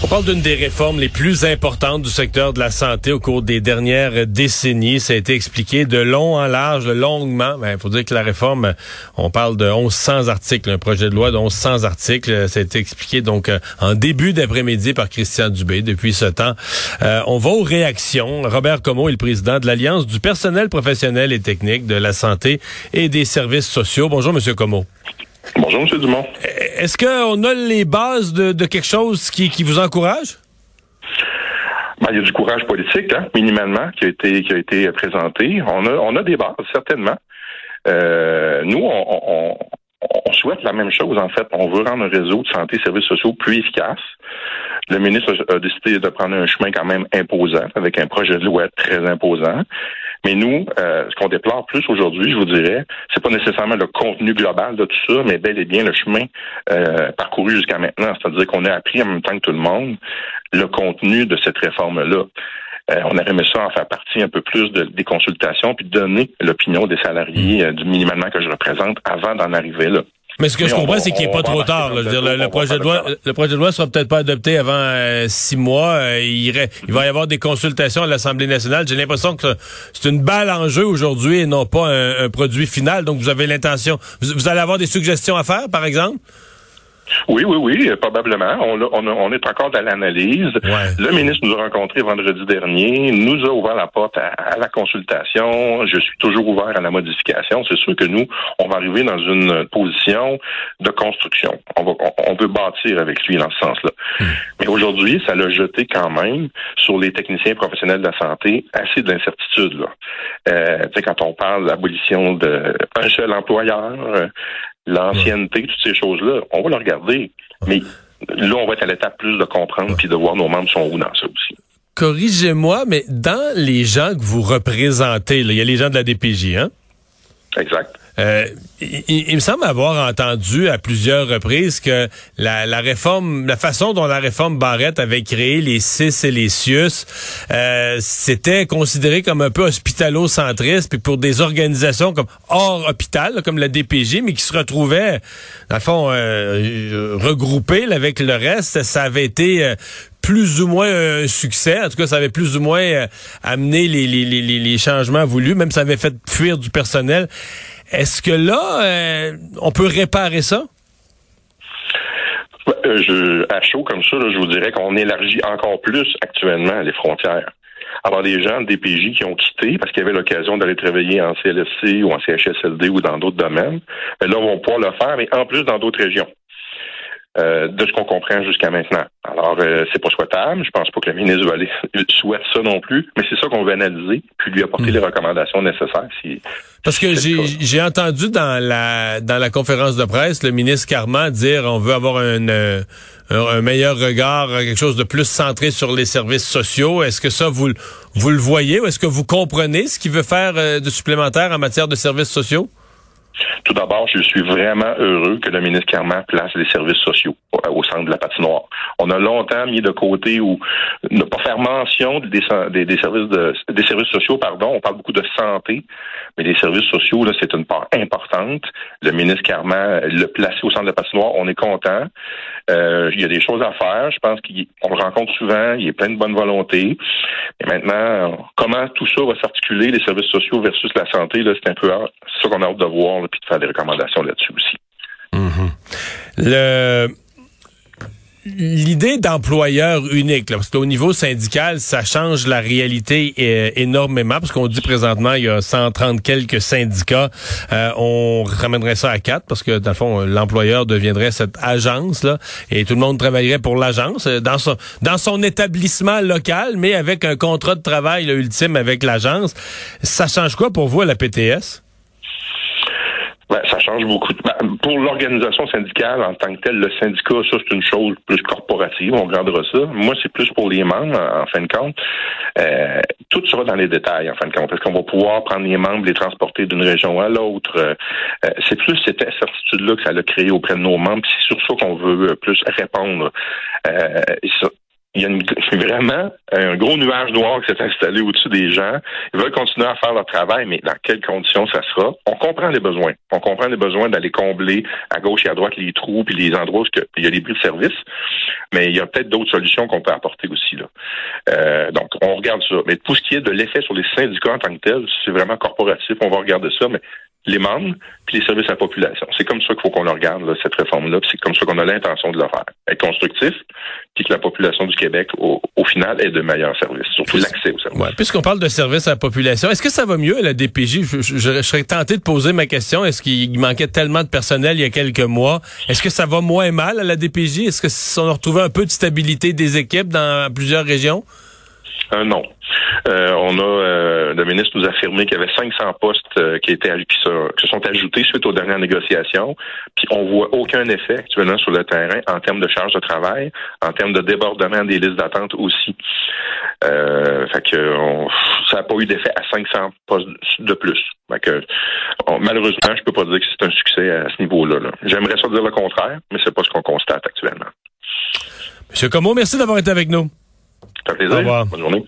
On parle d'une des réformes les plus importantes du secteur de la santé au cours des dernières décennies. Ça a été expliqué de long en large, de longuement. Il ben, faut dire que la réforme, on parle de 1100 articles, un projet de loi de 1100 articles. Ça a été expliqué donc euh, en début d'après-midi par Christian Dubé. Depuis ce temps, euh, on va aux réactions. Robert Como est le président de l'Alliance du personnel professionnel et technique de la santé et des services sociaux. Bonjour, Monsieur Como. Bonjour, M. Dumont. Est-ce qu'on a les bases de, quelque chose qui, vous encourage? Ben, il y a du courage politique, hein, minimalement, qui a été qui a été présenté. On a on a des bases, certainement. Euh, nous, on, souhaite la même chose, en fait. On veut rendre un réseau de santé et services sociaux plus efficace. Le ministre a décidé de prendre un chemin quand même imposant, avec un projet de loi très imposant. Mais nous, euh, ce qu'on déplore plus aujourd'hui, je vous dirais, c'est pas nécessairement le contenu global de tout ça, mais bel et bien le chemin euh, parcouru jusqu'à maintenant. C'est-à-dire qu'on a appris en même temps que tout le monde le contenu de cette réforme-là. Euh, on aurait aimé ça en faire partie un peu plus des consultations, puis donner l'opinion des salariés mmh. du minimalement que je représente avant d'en arriver là. Mais ce que je comprends, c'est qu'il n'est pas trop tard. le, projet de loi, le projet de loi sera peut-être pas adopté avant euh, six mois. Euh, il, il, va y avoir des consultations à l'Assemblée nationale. J'ai l'impression que c'est une balle en jeu aujourd'hui et non pas un, produit final. Donc, vous avez l'intention. vous allez avoir des suggestions à faire, par exemple? Oui, oui, oui, probablement. On, on, on est encore dans l'analyse. Le ministre nous a rencontrés vendredi dernier, nous a ouvert la porte à, la consultation. Je suis toujours ouvert à la modification. C'est sûr que nous, on va arriver dans une position de construction. On, va, on, veut bâtir avec lui dans ce sens-là. Hmm. Mais aujourd'hui, ça l'a jeté quand même sur les techniciens professionnels de la santé assez d'incertitudes. Euh, quand on parle d'abolition d'un seul employeur, l'ancienneté, toutes ces choses-là, on va le regarder. Mais là, on va être à l'étape plus de comprendre puis de voir nos membres sont où dans ça aussi. Corrigez-moi, mais dans les gens que vous représentez, il y a les gens de la DPJ, hein? Exact. Euh, il, me semble avoir entendu à plusieurs reprises que la, réforme, la façon dont la réforme Barrette avait créé les CIS et les CIUS, euh, c'était considéré comme un peu hospitalo-centriste, puis pour des organisations comme hors hôpital, comme la DPJ, mais qui se retrouvaient, dans le fond, euh, regroupées avec le reste, ça avait été plus ou moins un succès. En tout cas, ça avait plus ou moins amené les, les, les, les changements voulus, même ça avait fait fuir du personnel. Est-ce que là, euh, on peut réparer ça? Euh, je, à chaud comme ça, je vous dirais qu'on élargit encore plus actuellement les frontières. Alors, des gens des DPJ qui ont quitté parce qu'ils avaient l'occasion d'aller travailler en CLSC ou en CHSLD ou dans d'autres domaines, ben là, on va pouvoir le faire, mais en plus dans d'autres régions. Euh, de ce qu'on comprend jusqu'à maintenant. Alors, euh, c'est pas souhaitable. Je pense pas que le ministre va aller, souhaite ça non plus, mais c'est ça qu'on veut analyser, puis lui apporter hmm. les recommandations nécessaires. Si, Parce que j'ai entendu dans la dans la conférence de presse le ministre Carman dire on veut avoir un, euh, un, meilleur regard, quelque chose de plus centré sur les services sociaux. Est-ce que ça vous vous le voyez ou est-ce que vous comprenez ce qu'il veut faire de supplémentaire en matière de services sociaux? Tout d'abord, je suis vraiment heureux que le ministre Carman place les services sociaux au centre de la patinoire. On a longtemps mis de côté ou ne pas faire mention des, services de, des services sociaux, pardon. On parle beaucoup de santé, mais les services sociaux, c'est une part importante. Le ministre Carman l'a placé au centre de la patinoire. On est content. Euh, il y a des choses à faire. Je pense qu'on le rencontre souvent. Il est plein de bonne volonté. Et maintenant, comment tout ça va s'articuler, les services sociaux versus la santé, c'est un peu ça qu'on a hâte de voir, puis de faire des recommandations là-dessus aussi. Mm-hmm. Le l'idée d'employeur unique, là, parce qu'au niveau syndical, ça change la réalité euh, énormément, parce qu'on dit présentement, il y a 130 quelques syndicats. Euh, on ramènerait ça à quatre, parce que dans le fond, l'employeur deviendrait cette agence-là, et tout le monde travaillerait pour l'agence, euh, dans son, dans son établissement local, mais avec un contrat de travail ultime avec l'agence. Ça change quoi pour vous à la PTS? Ben, ça change beaucoup. Ben, pour l'organisation syndicale en tant que telle, le syndicat, ça c'est une chose plus corporative, on regardera ça. Moi, c'est plus pour les membres, en, fin de compte. Euh, tout sera dans les détails, en fin de compte. Est-ce qu'on va pouvoir prendre les membres, les transporter d'une région à l'autre? Euh, euh, c'est plus cette incertitude-là que ça a créé auprès de nos membres. C'est sur ça qu'on veut plus répondre. Il y a vraiment un gros nuage noir qui s'est installé au-dessus des gens. Ils veulent continuer à faire leur travail, mais dans quelles conditions ça sera? On comprend les besoins. On comprend les besoins d'aller combler à gauche et à droite les trous puis les endroits où il y a des bris de service. Mais il y a peut-être d'autres solutions qu'on peut apporter aussi. Là. Euh, donc, on regarde ça. Mais pour ce qui est de l'effet sur les syndicats en tant que tel, c'est vraiment corporatif. On va regarder ça. Mais les membres puis les services à la population. C'est comme ça qu'il faut qu'on le regarde, cette réforme-là. C'est comme ça qu'on a l'intention de le faire. Être constructif, puis que la population du Québec, au, final, ait de meilleurs services, surtout l'accès aux services. Ouais, puisqu'on parle de services à la population, est-ce que ça va mieux à la DPJ? Je, serais tenté de poser ma question. Est-ce qu'il manquait tellement de personnel il y a quelques mois? Est-ce que ça va moins mal à la DPJ? Est-ce que on a retrouvé un peu de stabilité des équipes dans plusieurs régions? Euh, non. Euh, on a euh, le ministre nous a affirmé qu'il y avait 500 postes euh, qui étaient qui se, sont ajoutés suite aux dernières négociations. Puis on voit aucun effet actuellement sur le terrain en termes de charge de travail, en termes de débordement des listes d'attente aussi. fait que ça n'a pas eu d'effet à 500 postes de plus. Fait que, malheureusement, je peux pas dire que c'est un succès à ce niveau-là. -là, J'aimerais ça dire le contraire, mais c'est pas ce qu'on constate actuellement. Monsieur Como, merci d'avoir été avec nous. Ça fait plaisir. Bonne journée.